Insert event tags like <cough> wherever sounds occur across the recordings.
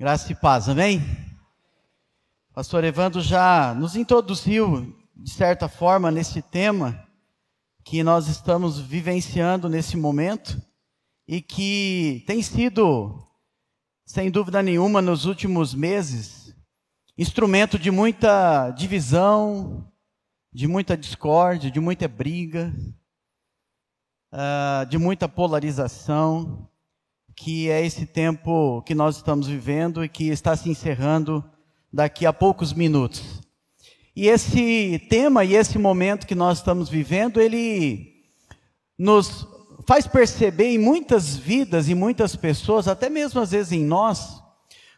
Graça e paz, amém? Pastor Evandro já nos introduziu, de certa forma, nesse tema que nós estamos vivenciando nesse momento e que tem sido, sem dúvida nenhuma, nos últimos meses, instrumento de muita divisão, de muita discórdia, de muita briga, uh, de muita polarização, que é esse tempo que nós estamos vivendo e que está se encerrando daqui a poucos minutos. E esse tema e esse momento que nós estamos vivendo, ele nos faz perceber em muitas vidas e muitas pessoas, até mesmo às vezes em nós,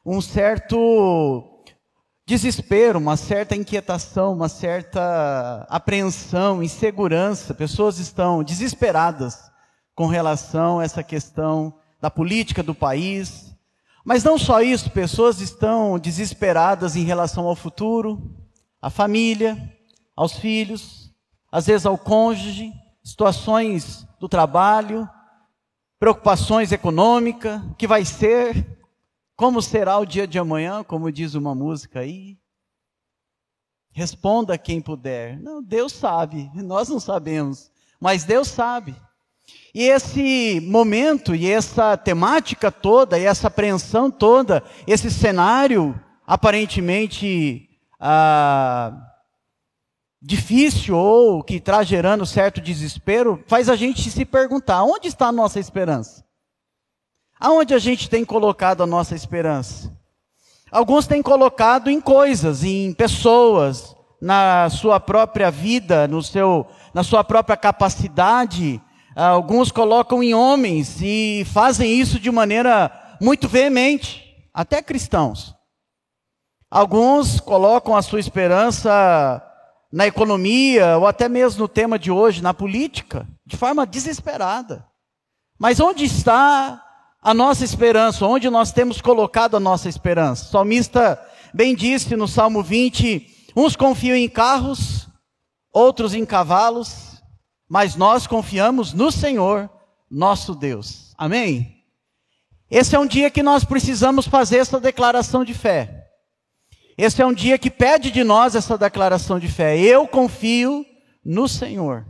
um certo desespero, uma certa inquietação, uma certa apreensão, insegurança. Pessoas estão desesperadas com relação a essa questão da política do país. Mas não só isso, pessoas estão desesperadas em relação ao futuro, à família, aos filhos, às vezes ao cônjuge, situações do trabalho, preocupações econômicas, o que vai ser, como será o dia de amanhã, como diz uma música aí. Responda quem puder. Não, Deus sabe, nós não sabemos, mas Deus sabe. E esse momento e essa temática toda, e essa apreensão toda, esse cenário aparentemente ah, difícil ou que está gerando certo desespero, faz a gente se perguntar: onde está a nossa esperança? Aonde a gente tem colocado a nossa esperança? Alguns têm colocado em coisas, em pessoas, na sua própria vida, no seu, na sua própria capacidade Alguns colocam em homens e fazem isso de maneira muito veemente, até cristãos. Alguns colocam a sua esperança na economia ou até mesmo no tema de hoje, na política, de forma desesperada. Mas onde está a nossa esperança? Onde nós temos colocado a nossa esperança? O salmista bem disse no Salmo 20: uns confiam em carros, outros em cavalos, mas nós confiamos no Senhor, nosso Deus. Amém? Esse é um dia que nós precisamos fazer essa declaração de fé. Esse é um dia que pede de nós essa declaração de fé. Eu confio no Senhor.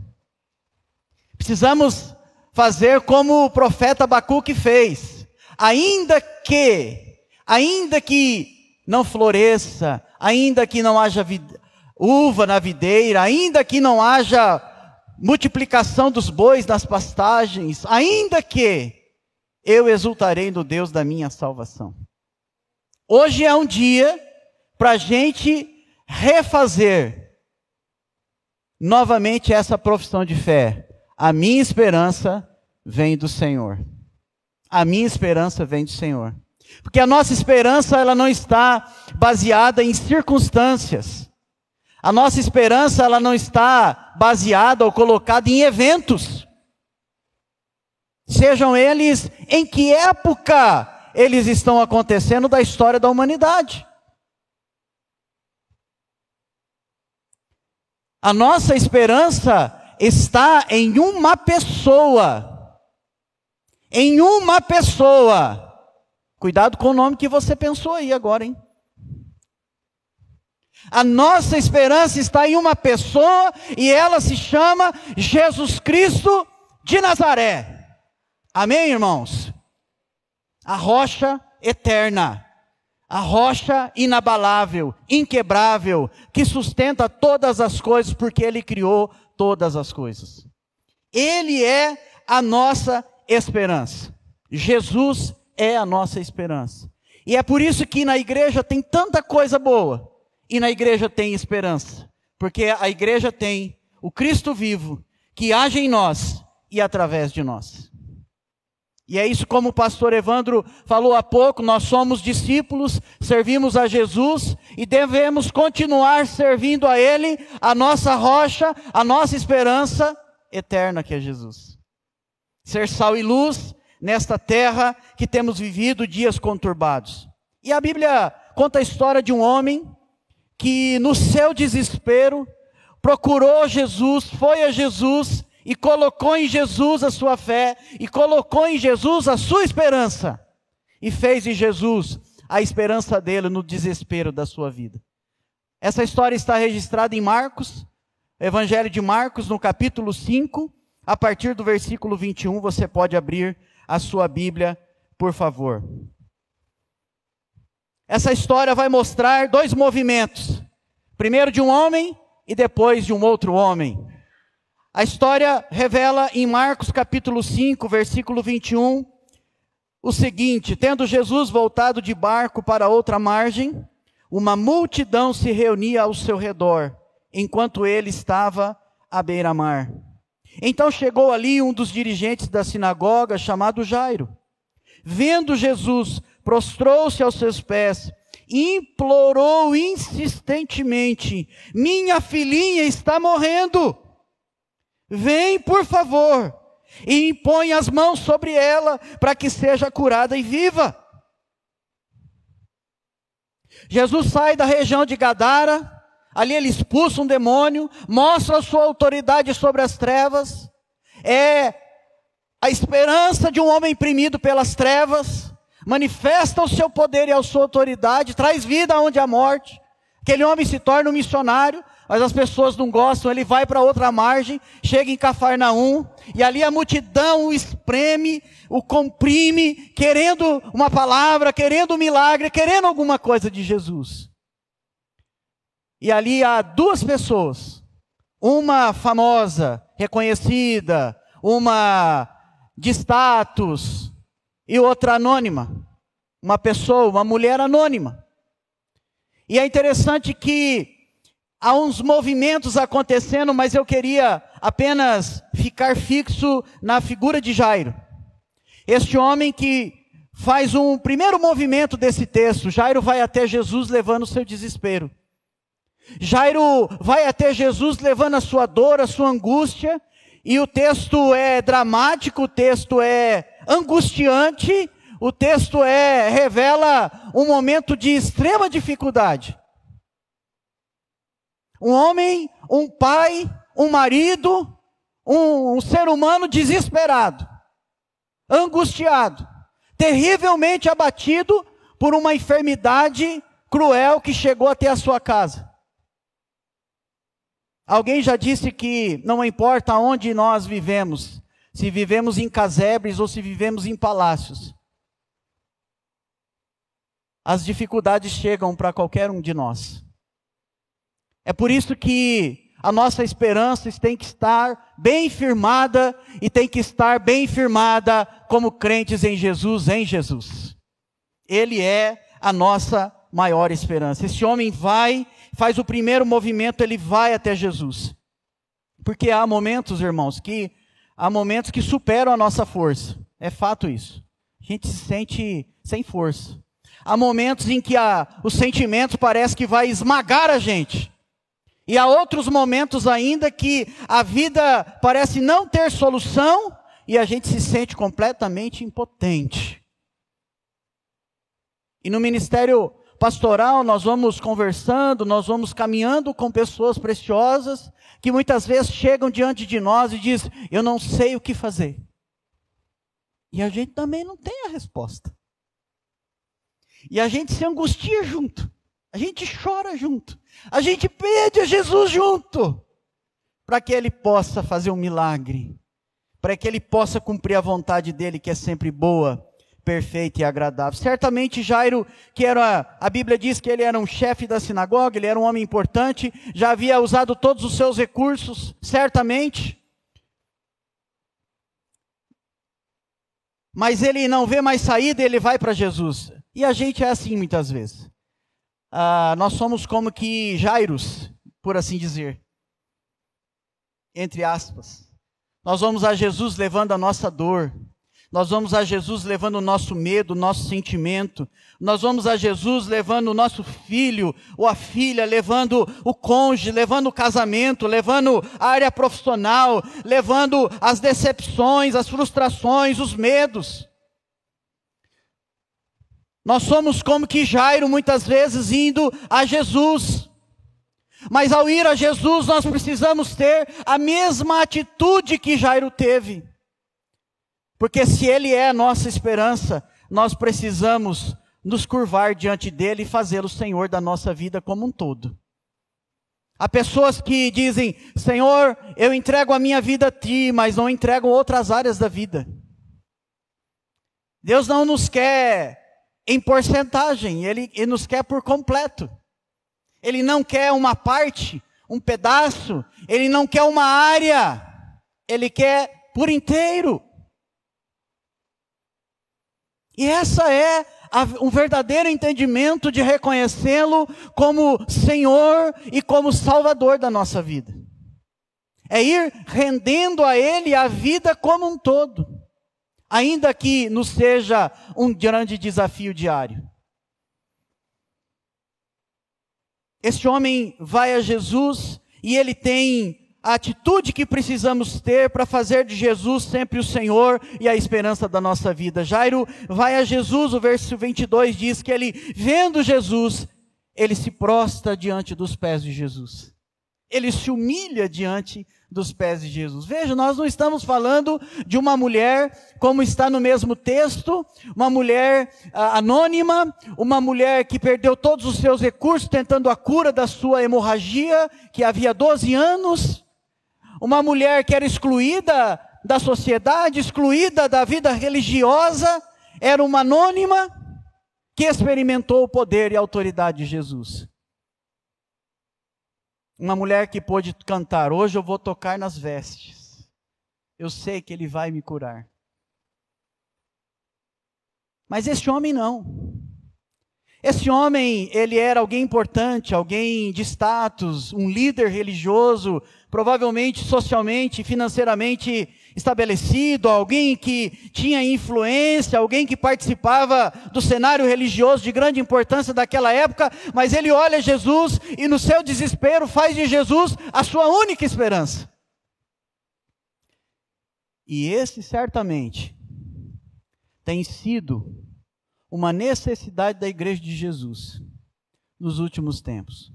Precisamos fazer como o profeta Abacuque fez. Ainda que, ainda que não floresça, ainda que não haja uva na videira, ainda que não haja multiplicação dos bois nas pastagens, ainda que eu exultarei no Deus da minha salvação. Hoje é um dia para a gente refazer novamente essa profissão de fé. A minha esperança vem do Senhor. A minha esperança vem do Senhor. Porque a nossa esperança ela não está baseada em circunstâncias. A nossa esperança ela não está baseada ou colocada em eventos. Sejam eles em que época eles estão acontecendo da história da humanidade. A nossa esperança está em uma pessoa. Em uma pessoa. Cuidado com o nome que você pensou aí agora, hein? A nossa esperança está em uma pessoa e ela se chama Jesus Cristo de Nazaré. Amém, irmãos? A rocha eterna, a rocha inabalável, inquebrável, que sustenta todas as coisas, porque Ele criou todas as coisas. Ele é a nossa esperança. Jesus é a nossa esperança. E é por isso que na igreja tem tanta coisa boa e na igreja tem esperança, porque a igreja tem o Cristo vivo que age em nós e através de nós. E é isso como o pastor Evandro falou há pouco, nós somos discípulos, servimos a Jesus e devemos continuar servindo a Ele, a nossa rocha, a nossa esperança eterna que é Jesus. Ser sal e luz nesta terra que temos vivido dias conturbados. E a Bíblia conta a história de um homem que no seu desespero procurou Jesus, foi a Jesus e colocou em Jesus a sua fé e colocou em Jesus a sua esperança e fez de Jesus a esperança dele no desespero da sua vida. Essa história está registrada em Marcos, Evangelho de Marcos, no capítulo 5, a partir do versículo 21. Você pode abrir a sua Bíblia, por favor. Essa história vai mostrar dois movimentos: primeiro de um homem e depois de um outro homem. A história revela em Marcos capítulo 5, versículo 21, o seguinte: Tendo Jesus voltado de barco para outra margem, uma multidão se reunia ao seu redor, enquanto ele estava à beira-mar. Então chegou ali um dos dirigentes da sinagoga, chamado Jairo. Vendo Jesus, prostrou-se aos seus pés, implorou insistentemente: Minha filhinha está morrendo. Vem, por favor, e impõe as mãos sobre ela para que seja curada e viva. Jesus sai da região de Gadara, ali ele expulsa um demônio, mostra a sua autoridade sobre as trevas, é a esperança de um homem imprimido pelas trevas, manifesta o seu poder e a sua autoridade, traz vida onde há morte. Aquele homem se torna um missionário, mas as pessoas não gostam, ele vai para outra margem, chega em Cafarnaum, e ali a multidão o espreme, o comprime, querendo uma palavra, querendo um milagre, querendo alguma coisa de Jesus. E ali há duas pessoas, uma famosa, reconhecida, uma de status, e outra anônima. Uma pessoa, uma mulher anônima. E é interessante que há uns movimentos acontecendo, mas eu queria apenas ficar fixo na figura de Jairo. Este homem que faz um primeiro movimento desse texto. Jairo vai até Jesus levando o seu desespero. Jairo vai até Jesus levando a sua dor, a sua angústia, e o texto é dramático, o texto é angustiante, o texto é revela um momento de extrema dificuldade. Um homem, um pai, um marido, um, um ser humano desesperado, angustiado, terrivelmente abatido por uma enfermidade cruel que chegou até a sua casa. Alguém já disse que não importa onde nós vivemos, se vivemos em casebres ou se vivemos em palácios, as dificuldades chegam para qualquer um de nós. É por isso que a nossa esperança tem que estar bem firmada e tem que estar bem firmada como crentes em Jesus, em Jesus. Ele é a nossa maior esperança. Esse homem vai, faz o primeiro movimento, ele vai até Jesus. Porque há momentos, irmãos, que há momentos que superam a nossa força. É fato isso. A gente se sente sem força. Há momentos em que a, os sentimentos parece que vai esmagar a gente. E há outros momentos ainda que a vida parece não ter solução e a gente se sente completamente impotente. E no ministério pastoral nós vamos conversando, nós vamos caminhando com pessoas preciosas que muitas vezes chegam diante de nós e dizem: Eu não sei o que fazer. E a gente também não tem a resposta. E a gente se angustia junto. A gente chora junto. A gente pede a Jesus junto. Para que ele possa fazer um milagre. Para que ele possa cumprir a vontade dele, que é sempre boa, perfeita e agradável. Certamente Jairo, que era, a Bíblia diz que ele era um chefe da sinagoga, ele era um homem importante, já havia usado todos os seus recursos, certamente. Mas ele não vê mais saída, ele vai para Jesus. E a gente é assim muitas vezes ah, nós somos como que Jairos, por assim dizer. Entre aspas. Nós vamos a Jesus levando a nossa dor. Nós vamos a Jesus levando o nosso medo, o nosso sentimento. Nós vamos a Jesus levando o nosso filho ou a filha, levando o cônjuge, levando o casamento, levando a área profissional, levando as decepções, as frustrações, os medos. Nós somos como que Jairo muitas vezes indo a Jesus. Mas ao ir a Jesus, nós precisamos ter a mesma atitude que Jairo teve. Porque se ele é a nossa esperança, nós precisamos nos curvar diante dele e fazê-lo Senhor da nossa vida como um todo. Há pessoas que dizem: Senhor, eu entrego a minha vida a ti, mas não entregam outras áreas da vida. Deus não nos quer em porcentagem, ele, ele nos quer por completo. Ele não quer uma parte, um pedaço, ele não quer uma área, ele quer por inteiro. E essa é um verdadeiro entendimento de reconhecê-lo como Senhor e como Salvador da nossa vida. É ir rendendo a Ele a vida como um todo, ainda que nos seja um grande desafio diário. Este homem vai a Jesus e ele tem a atitude que precisamos ter para fazer de Jesus sempre o Senhor e a esperança da nossa vida. Jairo vai a Jesus, o verso 22 diz que ele, vendo Jesus, ele se prostra diante dos pés de Jesus. Ele se humilha diante dos pés de Jesus. Veja, nós não estamos falando de uma mulher, como está no mesmo texto, uma mulher ah, anônima, uma mulher que perdeu todos os seus recursos tentando a cura da sua hemorragia, que havia 12 anos, uma mulher que era excluída da sociedade, excluída da vida religiosa, era uma anônima que experimentou o poder e a autoridade de Jesus. Uma mulher que pôde cantar: Hoje eu vou tocar nas vestes. Eu sei que ele vai me curar. Mas esse homem não. Esse homem, ele era alguém importante, alguém de status, um líder religioso, provavelmente socialmente, financeiramente estabelecido, alguém que tinha influência, alguém que participava do cenário religioso de grande importância daquela época, mas ele olha Jesus e no seu desespero faz de Jesus a sua única esperança. E esse certamente tem sido uma necessidade da igreja de Jesus nos últimos tempos.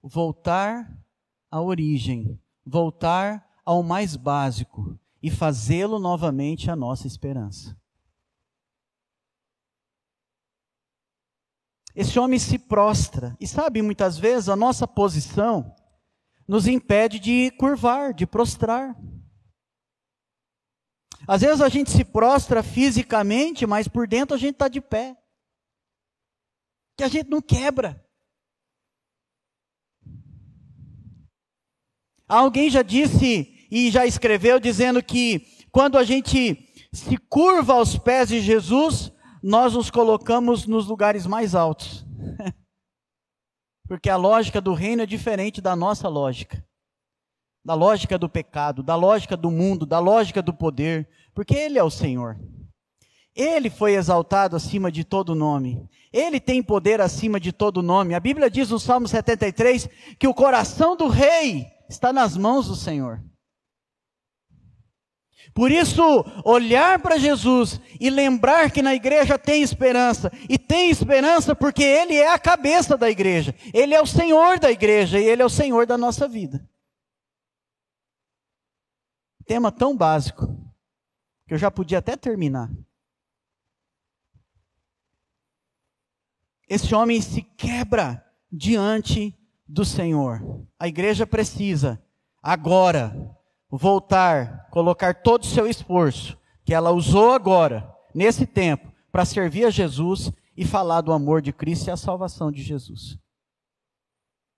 Voltar à origem, voltar ao mais básico e fazê-lo novamente a nossa esperança. Esse homem se prostra, e sabe, muitas vezes a nossa posição nos impede de curvar, de prostrar. Às vezes a gente se prostra fisicamente, mas por dentro a gente está de pé. Que a gente não quebra. Alguém já disse e já escreveu dizendo que quando a gente se curva aos pés de Jesus, nós nos colocamos nos lugares mais altos. <laughs> Porque a lógica do reino é diferente da nossa lógica. Da lógica do pecado, da lógica do mundo, da lógica do poder. Porque Ele é o Senhor. Ele foi exaltado acima de todo nome. Ele tem poder acima de todo nome. A Bíblia diz no Salmo 73 que o coração do rei está nas mãos do Senhor. Por isso, olhar para Jesus e lembrar que na igreja tem esperança, e tem esperança porque Ele é a cabeça da igreja, Ele é o Senhor da igreja e Ele é o Senhor da nossa vida. Tema tão básico, que eu já podia até terminar. Esse homem se quebra diante do Senhor. A igreja precisa, agora, voltar, colocar todo o seu esforço, que ela usou agora, nesse tempo, para servir a Jesus e falar do amor de Cristo e a salvação de Jesus.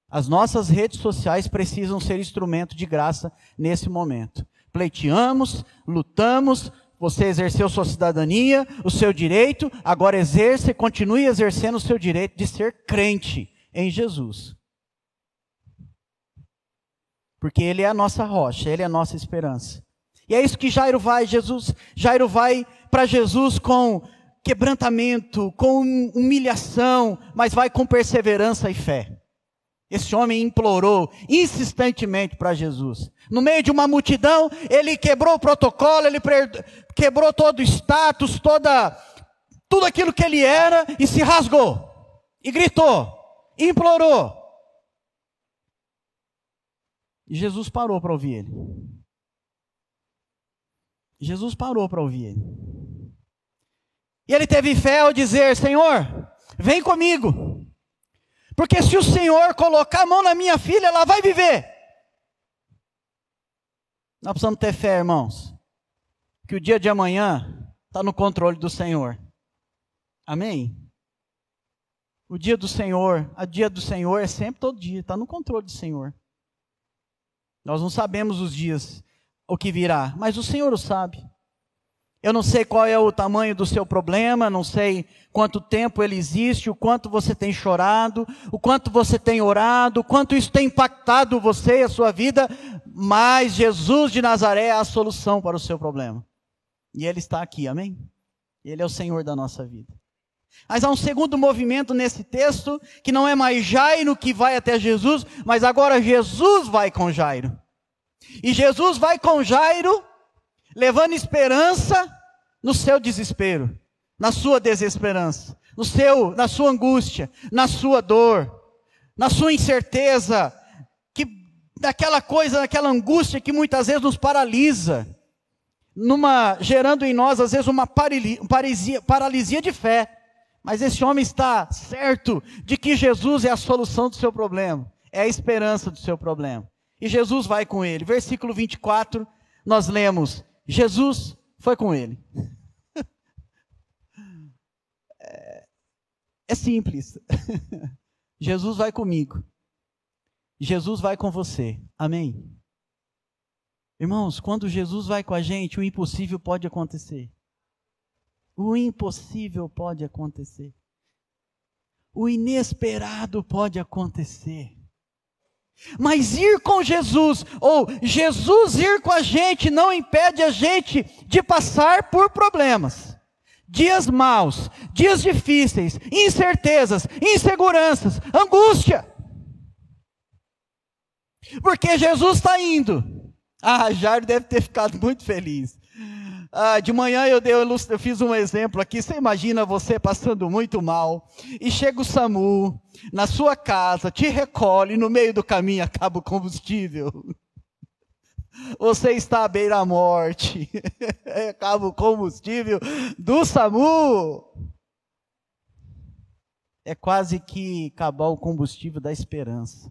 As nossas redes sociais precisam ser instrumento de graça nesse momento. Pleiteamos, lutamos, você exerceu sua cidadania, o seu direito, agora exerce, continue exercendo o seu direito de ser crente em Jesus. Porque ele é a nossa rocha, ele é a nossa esperança. E é isso que Jairo vai, Jesus, Jairo vai para Jesus com quebrantamento, com humilhação, mas vai com perseverança e fé. Esse homem implorou insistentemente para Jesus. No meio de uma multidão, ele quebrou o protocolo, ele quebrou todo o status, toda tudo aquilo que ele era e se rasgou. E gritou, implorou. E Jesus parou para ouvir ele. Jesus parou para ouvir ele. E ele teve fé ao dizer: Senhor, vem comigo. Porque se o Senhor colocar a mão na minha filha, ela vai viver. Nós precisamos ter fé, irmãos. Que o dia de amanhã está no controle do Senhor. Amém? O dia do Senhor, a dia do Senhor é sempre todo dia, está no controle do Senhor. Nós não sabemos os dias, o que virá, mas o Senhor o sabe. Eu não sei qual é o tamanho do seu problema, não sei quanto tempo ele existe, o quanto você tem chorado, o quanto você tem orado, o quanto isso tem impactado você e a sua vida, mas Jesus de Nazaré é a solução para o seu problema. E ele está aqui, amém? Ele é o Senhor da nossa vida. Mas há um segundo movimento nesse texto, que não é mais Jairo que vai até Jesus, mas agora Jesus vai com Jairo. E Jesus vai com Jairo levando esperança no seu desespero, na sua desesperança, no seu, na sua angústia, na sua dor, na sua incerteza, que daquela coisa, daquela angústia que muitas vezes nos paralisa, numa gerando em nós às vezes uma paralisia, paralisia de fé. Mas esse homem está certo de que Jesus é a solução do seu problema, é a esperança do seu problema. E Jesus vai com ele. Versículo 24, nós lemos: Jesus foi com ele. <laughs> É, é simples. <laughs> Jesus vai comigo. Jesus vai com você. Amém? Irmãos, quando Jesus vai com a gente, o impossível pode acontecer. O impossível pode acontecer. O inesperado pode acontecer. Mas ir com Jesus, ou Jesus ir com a gente, não impede a gente de passar por problemas, dias maus, dias difíceis, incertezas, inseguranças, angústia. Porque Jesus está indo. Ah, Jairo deve ter ficado muito feliz. Ah, de manhã eu, dei, eu fiz um exemplo aqui. Você imagina você passando muito mal e chega o SAMU na sua casa, te recolhe no meio do caminho acaba o combustível. <laughs> Você está à beira-morte, <laughs> acaba o combustível do SAMU. É quase que acabar o combustível da esperança.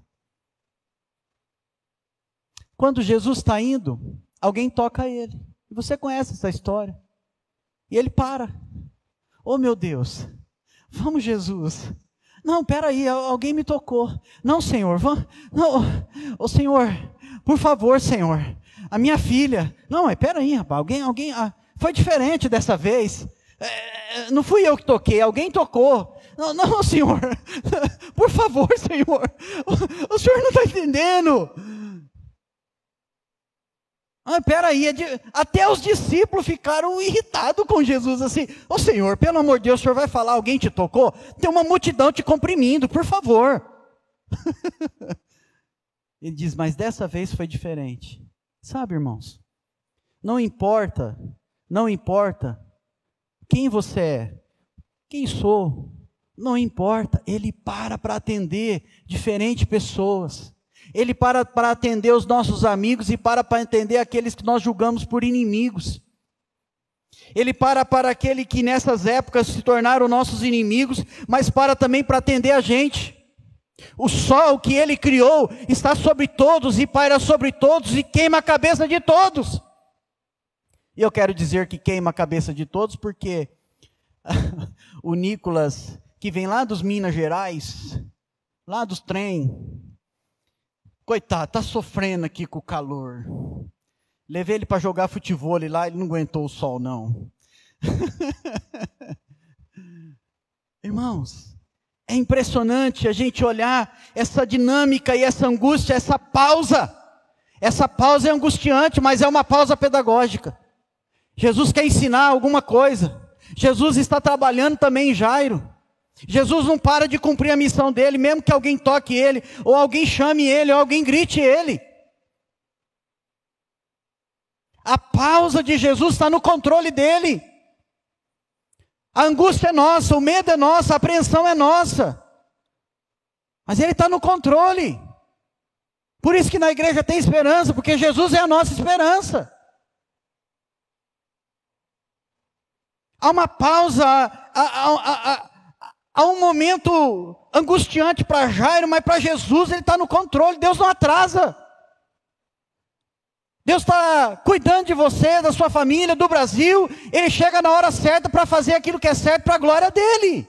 Quando Jesus está indo, alguém toca ele. E você conhece essa história. E ele para. Oh meu Deus, vamos Jesus. Não, peraí, alguém me tocou. Não, Senhor, vamos. Não, oh, Senhor, por favor, Senhor. A minha filha. Não, mas peraí, rapaz, alguém, alguém. Ah, foi diferente dessa vez. É, não fui eu que toquei, alguém tocou. Não, não, <laughs> Senhor. Por favor, Senhor. O, o Senhor não está entendendo. Ah, peraí, é até os discípulos ficaram irritados com Jesus, assim, ô oh, Senhor, pelo amor de Deus, o Senhor vai falar, alguém te tocou? Tem uma multidão te comprimindo, por favor. <laughs> Ele diz, mas dessa vez foi diferente. Sabe, irmãos, não importa, não importa quem você é, quem sou, não importa, ele para para atender diferentes pessoas. Ele para para atender os nossos amigos e para para atender aqueles que nós julgamos por inimigos. Ele para para aquele que nessas épocas se tornaram nossos inimigos, mas para também para atender a gente. O sol que ele criou está sobre todos e paira sobre todos e queima a cabeça de todos. E eu quero dizer que queima a cabeça de todos porque <laughs> o Nicolas, que vem lá dos Minas Gerais, lá dos trem, Coitado, tá sofrendo aqui com o calor. Levei ele para jogar futebol lá, ele não aguentou o sol, não. <laughs> Irmãos, é impressionante a gente olhar essa dinâmica e essa angústia, essa pausa. Essa pausa é angustiante, mas é uma pausa pedagógica. Jesus quer ensinar alguma coisa. Jesus está trabalhando também em Jairo. Jesus não para de cumprir a missão dele, mesmo que alguém toque ele, ou alguém chame ele, ou alguém grite ele. A pausa de Jesus está no controle dele. A angústia é nossa, o medo é nosso, a apreensão é nossa. Mas ele está no controle. Por isso que na igreja tem esperança, porque Jesus é a nossa esperança. Há uma pausa, há, há, há, há um momento angustiante para Jairo, mas para Jesus ele está no controle, Deus não atrasa. Deus está cuidando de você, da sua família, do Brasil. Ele chega na hora certa para fazer aquilo que é certo para a glória dele.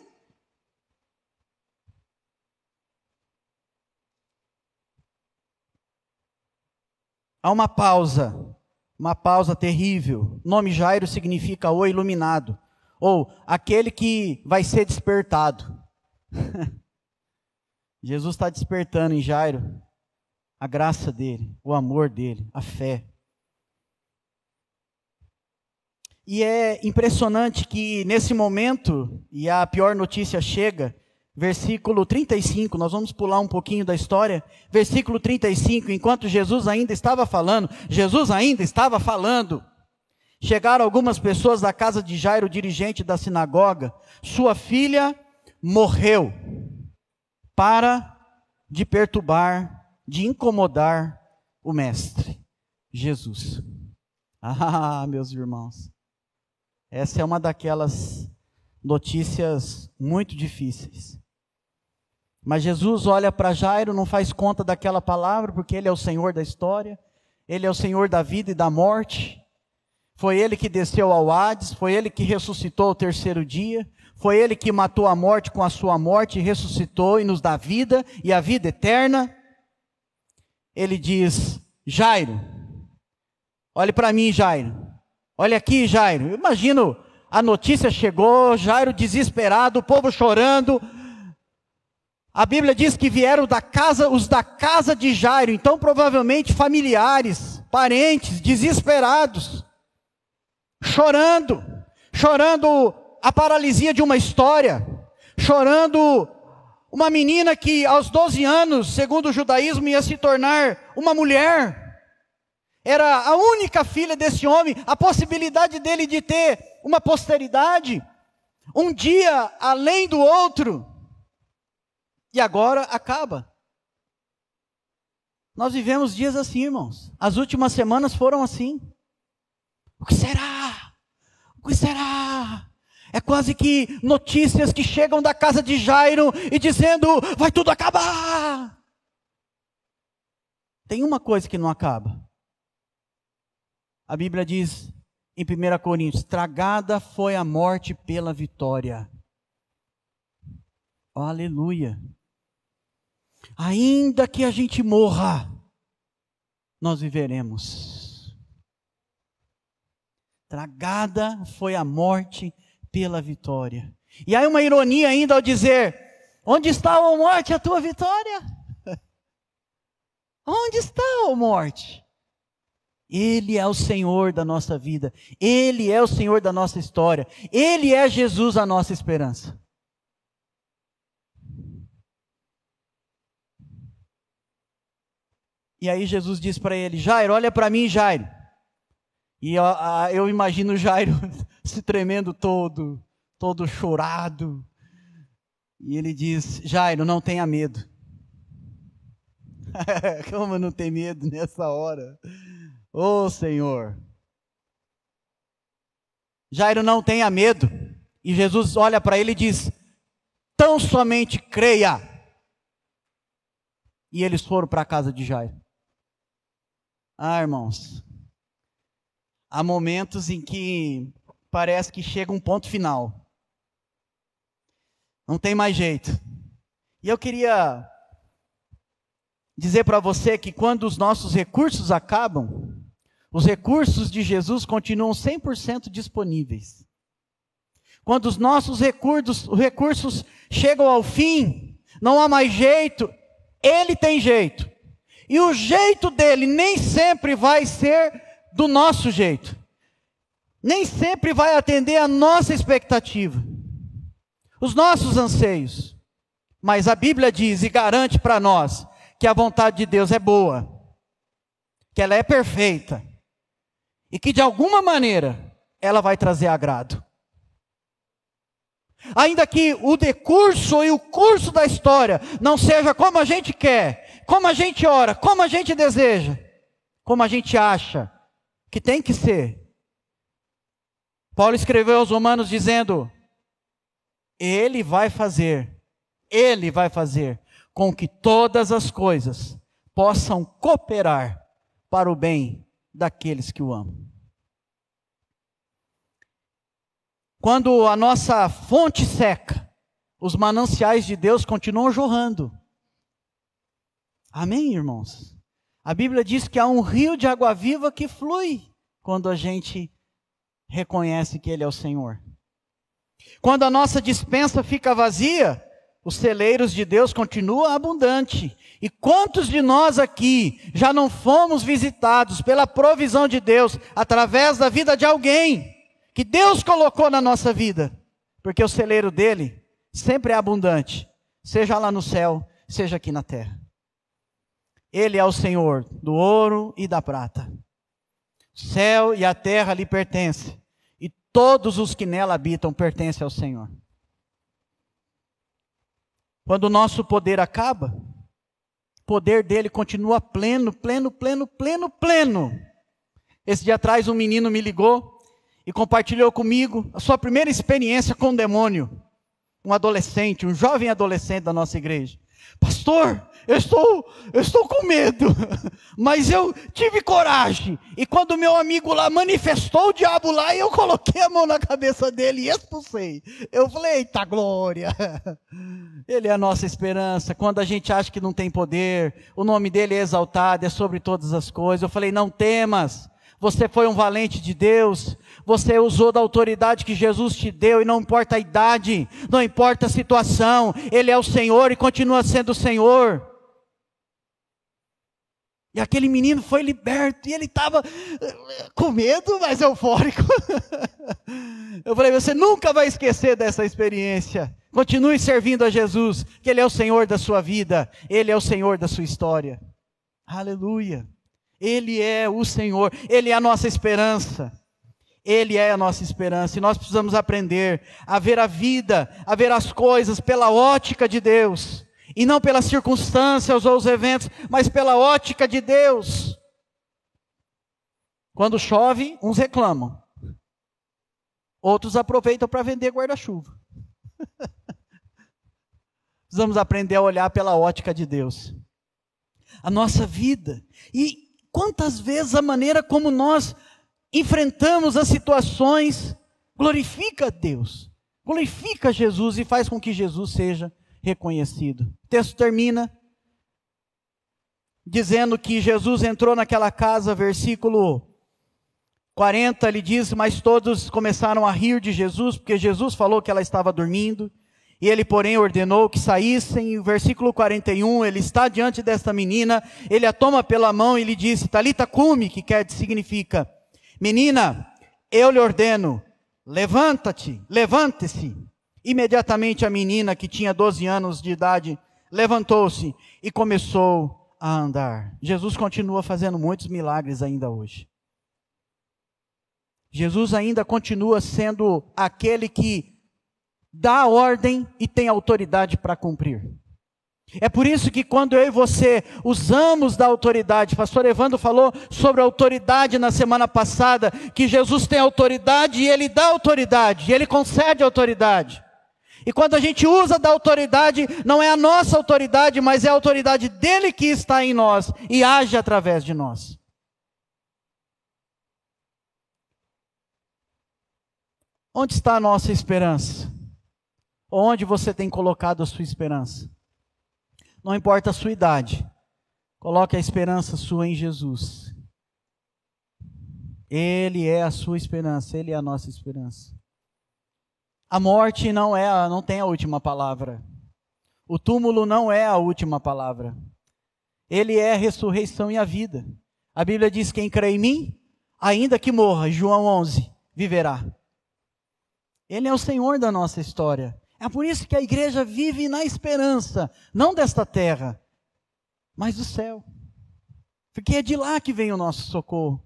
Há uma pausa, uma pausa terrível. O nome Jairo significa o iluminado, ou aquele que vai ser despertado. <laughs> Jesus está despertando em Jairo a graça dele, o amor dele, a fé. E é impressionante que nesse momento, e a pior notícia chega, versículo 35, nós vamos pular um pouquinho da história. Versículo 35, enquanto Jesus ainda estava falando, Jesus ainda estava falando. Chegaram algumas pessoas da casa de Jairo, dirigente da sinagoga. Sua filha morreu. Para de perturbar, de incomodar o mestre, Jesus. <laughs> Ah, meus irmãos. Essa é uma daquelas notícias muito difíceis. Mas Jesus olha para Jairo, não faz conta daquela palavra, porque ele é o Senhor da história, ele é o Senhor da vida e da morte. Foi ele que desceu ao Hades, foi ele que ressuscitou o terceiro dia, foi ele que matou a morte com a sua morte, ressuscitou e nos dá vida e a vida eterna. Ele diz: Jairo, olhe para mim, Jairo. Olha aqui, Jairo. Eu imagino, a notícia chegou, Jairo desesperado, o povo chorando. A Bíblia diz que vieram da casa, os da casa de Jairo, então provavelmente familiares, parentes, desesperados, chorando, chorando a paralisia de uma história, chorando uma menina que aos 12 anos, segundo o judaísmo, ia se tornar uma mulher era a única filha desse homem, a possibilidade dele de ter uma posteridade, um dia além do outro, e agora acaba. Nós vivemos dias assim, irmãos. As últimas semanas foram assim. O que será? Que será? É quase que notícias que chegam da casa de Jairo e dizendo: vai tudo acabar. Tem uma coisa que não acaba: a Bíblia diz em 1 Coríntios: tragada foi a morte pela vitória. Oh, aleluia. Ainda que a gente morra, nós viveremos. Tragada foi a morte pela vitória. E aí uma ironia ainda ao dizer: Onde está, a morte, a tua vitória? <laughs> Onde está, a morte? Ele é o Senhor da nossa vida. Ele é o Senhor da nossa história. Ele é Jesus a nossa esperança. E aí Jesus diz para ele: Jairo, olha para mim, Jairo. E eu, eu imagino Jairo <laughs> se tremendo todo, todo chorado. E ele diz: Jairo, não tenha medo. <laughs> Como não tem medo nessa hora? Ô oh, Senhor. Jairo não tenha medo. E Jesus olha para ele e diz: Tão somente creia. E eles foram para a casa de Jairo. Ah, irmãos. Há momentos em que parece que chega um ponto final. Não tem mais jeito. E eu queria dizer para você que quando os nossos recursos acabam, os recursos de Jesus continuam 100% disponíveis. Quando os nossos recursos, recursos chegam ao fim, não há mais jeito, Ele tem jeito. E o jeito dele nem sempre vai ser do nosso jeito. Nem sempre vai atender a nossa expectativa, os nossos anseios. Mas a Bíblia diz e garante para nós que a vontade de Deus é boa, que ela é perfeita e que de alguma maneira ela vai trazer agrado. Ainda que o decurso e o curso da história não seja como a gente quer, como a gente ora, como a gente deseja, como a gente acha que tem que ser. Paulo escreveu aos Romanos dizendo: Ele vai fazer, Ele vai fazer com que todas as coisas possam cooperar para o bem daqueles que o amam. Quando a nossa fonte seca, os mananciais de Deus continuam jorrando. Amém, irmãos? A Bíblia diz que há um rio de água viva que flui quando a gente reconhece que Ele é o Senhor. Quando a nossa dispensa fica vazia, os celeiros de Deus continuam abundantes. E quantos de nós aqui já não fomos visitados pela provisão de Deus através da vida de alguém que Deus colocou na nossa vida? Porque o celeiro dele sempre é abundante, seja lá no céu, seja aqui na terra. Ele é o Senhor do ouro e da prata. Céu e a terra lhe pertencem, e todos os que nela habitam pertencem ao Senhor. Quando o nosso poder acaba, o poder dele continua pleno, pleno, pleno, pleno, pleno. Esse dia atrás um menino me ligou e compartilhou comigo a sua primeira experiência com o demônio. Um adolescente, um jovem adolescente da nossa igreja. Pastor, eu estou, eu estou com medo, <laughs> mas eu tive coragem. E quando meu amigo lá manifestou o diabo lá, eu coloquei a mão na cabeça dele e expulsei. Eu falei, eita glória. <laughs> Ele é a nossa esperança. Quando a gente acha que não tem poder, o nome dele é exaltado, é sobre todas as coisas. Eu falei, não temas. Você foi um valente de Deus, você usou da autoridade que Jesus te deu, e não importa a idade, não importa a situação, Ele é o Senhor e continua sendo o Senhor. E aquele menino foi liberto e ele estava eh, com medo, mas eufórico. <laughs> Eu falei: você nunca vai esquecer dessa experiência. Continue servindo a Jesus, que Ele é o Senhor da sua vida, Ele é o Senhor da sua história. Aleluia. Ele é o Senhor, Ele é a nossa esperança. Ele é a nossa esperança e nós precisamos aprender a ver a vida, a ver as coisas pela ótica de Deus. E não pelas circunstâncias ou os eventos, mas pela ótica de Deus. Quando chove, uns reclamam. Outros aproveitam para vender guarda-chuva. <laughs> Precisamos aprender a olhar pela ótica de Deus. A nossa vida. E quantas vezes a maneira como nós enfrentamos as situações glorifica Deus, glorifica Jesus e faz com que Jesus seja reconhecido. O texto termina dizendo que Jesus entrou naquela casa, versículo 40, ele diz: Mas todos começaram a rir de Jesus, porque Jesus falou que ela estava dormindo. E ele, porém, ordenou que saíssem. Versículo 41, ele está diante desta menina, ele a toma pela mão e lhe disse: Talita cume, que quer significa: Menina, eu lhe ordeno, levanta-te, levante-se. Imediatamente a menina, que tinha 12 anos de idade, levantou-se e começou a andar. Jesus continua fazendo muitos milagres ainda hoje. Jesus ainda continua sendo aquele que dá ordem e tem autoridade para cumprir. É por isso que quando eu e você usamos da autoridade, pastor Evandro falou sobre autoridade na semana passada, que Jesus tem autoridade e ele dá autoridade, e ele concede autoridade. E quando a gente usa da autoridade, não é a nossa autoridade, mas é a autoridade dele que está em nós e age através de nós. Onde está a nossa esperança? Onde você tem colocado a sua esperança? Não importa a sua idade, coloque a esperança sua em Jesus. Ele é a sua esperança, ele é a nossa esperança. A morte não é, não tem a última palavra. O túmulo não é a última palavra. Ele é a ressurreição e a vida. A Bíblia diz: quem crê em mim, ainda que morra, João 11, viverá. Ele é o Senhor da nossa história. É por isso que a igreja vive na esperança, não desta terra, mas do céu. Porque é de lá que vem o nosso socorro.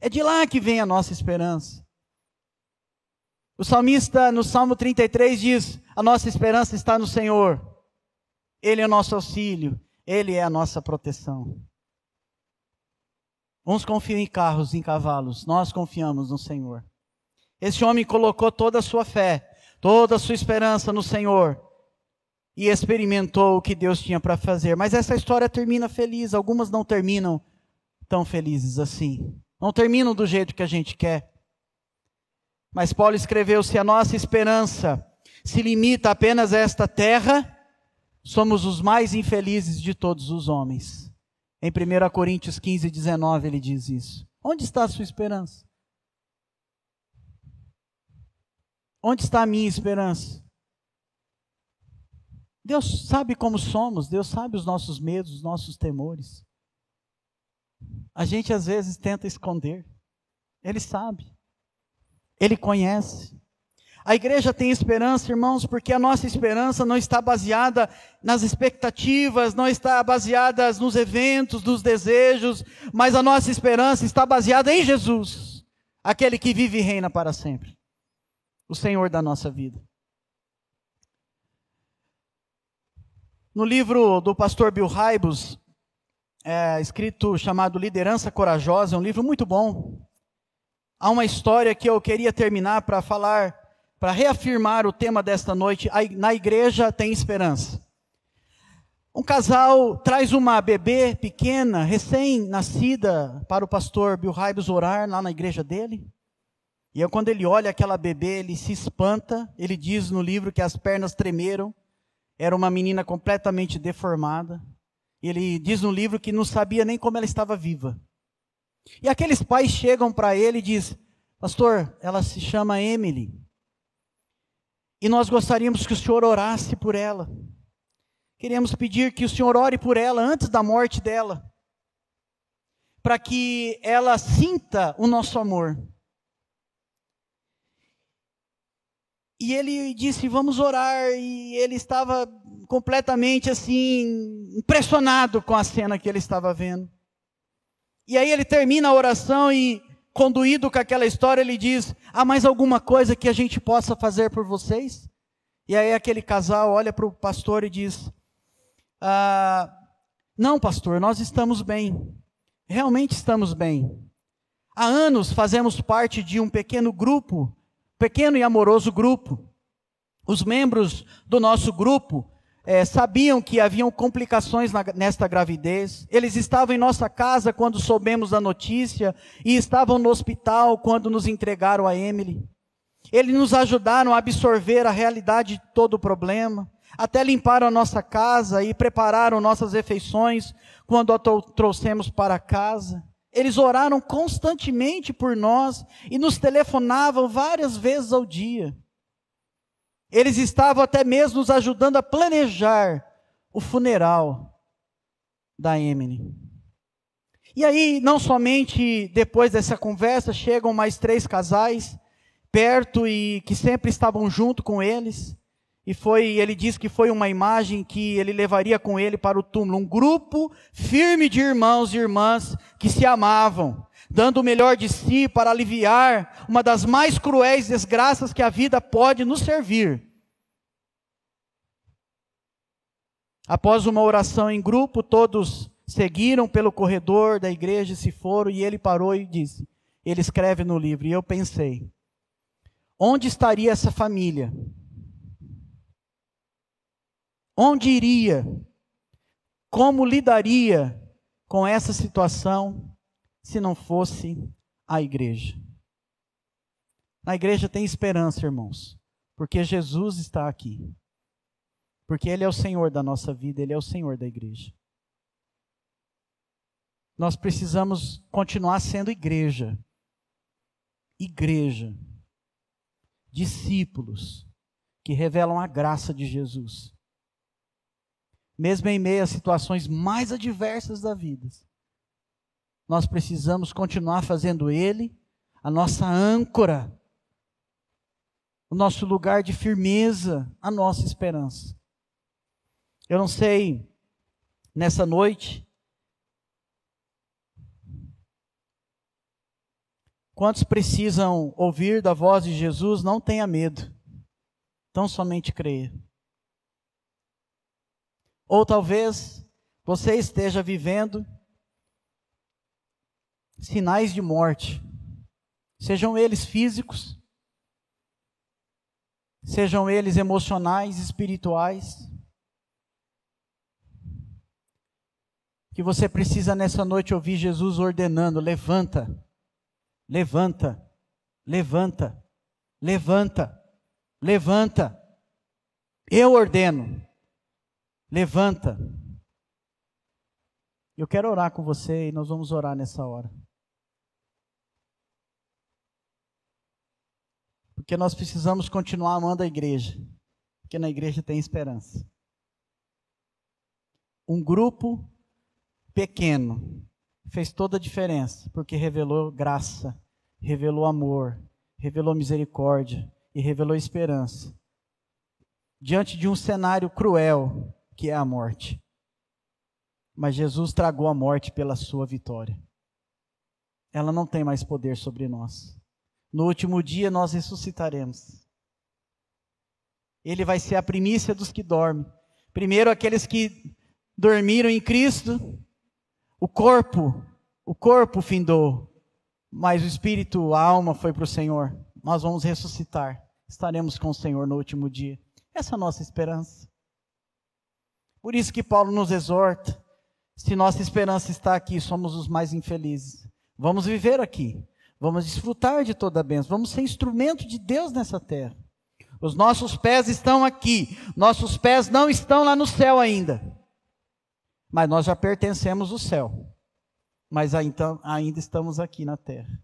É de lá que vem a nossa esperança. O salmista, no Salmo 33, diz: A nossa esperança está no Senhor. Ele é o nosso auxílio, Ele é a nossa proteção. Uns confiam em carros, em cavalos, nós confiamos no Senhor. Esse homem colocou toda a sua fé, toda a sua esperança no Senhor e experimentou o que Deus tinha para fazer. Mas essa história termina feliz, algumas não terminam tão felizes assim. Não terminam do jeito que a gente quer. Mas Paulo escreveu: se a nossa esperança se limita apenas a esta terra, somos os mais infelizes de todos os homens. Em 1 Coríntios 15, 19, ele diz isso. Onde está a sua esperança? Onde está a minha esperança? Deus sabe como somos, Deus sabe os nossos medos, os nossos temores. A gente às vezes tenta esconder. Ele sabe. Ele conhece. A igreja tem esperança, irmãos, porque a nossa esperança não está baseada nas expectativas, não está baseada nos eventos, nos desejos, mas a nossa esperança está baseada em Jesus, aquele que vive e reina para sempre, o Senhor da nossa vida. No livro do pastor Bill Hybels, é, escrito chamado Liderança Corajosa, é um livro muito bom. Há uma história que eu queria terminar para falar, para reafirmar o tema desta noite. Na igreja tem esperança. Um casal traz uma bebê pequena, recém-nascida, para o pastor Bill Hybels orar lá na igreja dele. E quando ele olha aquela bebê, ele se espanta. Ele diz no livro que as pernas tremeram era uma menina completamente deformada. Ele diz no livro que não sabia nem como ela estava viva. E aqueles pais chegam para ele e diz: "Pastor, ela se chama Emily. E nós gostaríamos que o senhor orasse por ela. Queremos pedir que o senhor ore por ela antes da morte dela, para que ela sinta o nosso amor. E ele disse: Vamos orar. E ele estava completamente assim, impressionado com a cena que ele estava vendo. E aí ele termina a oração e, conduído com aquela história, ele diz: Há mais alguma coisa que a gente possa fazer por vocês? E aí aquele casal olha para o pastor e diz: ah, Não, pastor, nós estamos bem. Realmente estamos bem. Há anos fazemos parte de um pequeno grupo pequeno e amoroso grupo. Os membros do nosso grupo é, sabiam que haviam complicações na, nesta gravidez. Eles estavam em nossa casa quando soubemos da notícia e estavam no hospital quando nos entregaram a Emily. Eles nos ajudaram a absorver a realidade de todo o problema, até limparam a nossa casa e prepararam nossas refeições quando a trouxemos para casa. Eles oraram constantemente por nós e nos telefonavam várias vezes ao dia. Eles estavam até mesmo nos ajudando a planejar o funeral da Emily. E aí, não somente depois dessa conversa, chegam mais três casais perto e que sempre estavam junto com eles. E foi, ele diz que foi uma imagem que ele levaria com ele para o túmulo, um grupo firme de irmãos e irmãs que se amavam, dando o melhor de si para aliviar uma das mais cruéis desgraças que a vida pode nos servir. Após uma oração em grupo, todos seguiram pelo corredor da igreja e se foram, e ele parou e disse: Ele escreve no livro, e eu pensei, onde estaria essa família? Onde iria? Como lidaria com essa situação se não fosse a igreja? A igreja tem esperança, irmãos, porque Jesus está aqui. Porque Ele é o Senhor da nossa vida, Ele é o Senhor da igreja. Nós precisamos continuar sendo igreja. Igreja. Discípulos que revelam a graça de Jesus mesmo em meio às situações mais adversas da vida, nós precisamos continuar fazendo Ele a nossa âncora, o nosso lugar de firmeza, a nossa esperança. Eu não sei, nessa noite, quantos precisam ouvir da voz de Jesus, não tenha medo, tão somente creia. Ou talvez você esteja vivendo sinais de morte, sejam eles físicos, sejam eles emocionais, espirituais, que você precisa nessa noite ouvir Jesus ordenando: levanta, levanta, levanta, levanta, levanta. Eu ordeno, levanta. Eu quero orar com você e nós vamos orar nessa hora. Porque nós precisamos continuar amando a igreja. Porque na igreja tem esperança. Um grupo pequeno fez toda a diferença, porque revelou graça, revelou amor, revelou misericórdia e revelou esperança. Diante de um cenário cruel, que é a morte. Mas Jesus tragou a morte pela sua vitória. Ela não tem mais poder sobre nós. No último dia nós ressuscitaremos. Ele vai ser a primícia dos que dormem. Primeiro aqueles que dormiram em Cristo, o corpo, o corpo findou, mas o espírito, a alma foi para o Senhor. Nós vamos ressuscitar. Estaremos com o Senhor no último dia. Essa é a nossa esperança. Por isso que Paulo nos exorta: se nossa esperança está aqui, somos os mais infelizes. Vamos viver aqui, vamos desfrutar de toda a bênção, vamos ser instrumento de Deus nessa terra. Os nossos pés estão aqui, nossos pés não estão lá no céu ainda, mas nós já pertencemos ao céu, mas então, ainda estamos aqui na terra.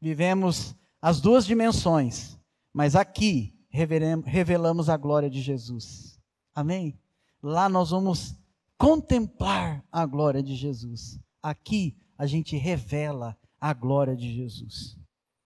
Vivemos as duas dimensões, mas aqui revelamos a glória de Jesus. Amém? Lá nós vamos contemplar a glória de Jesus. Aqui a gente revela a glória de Jesus.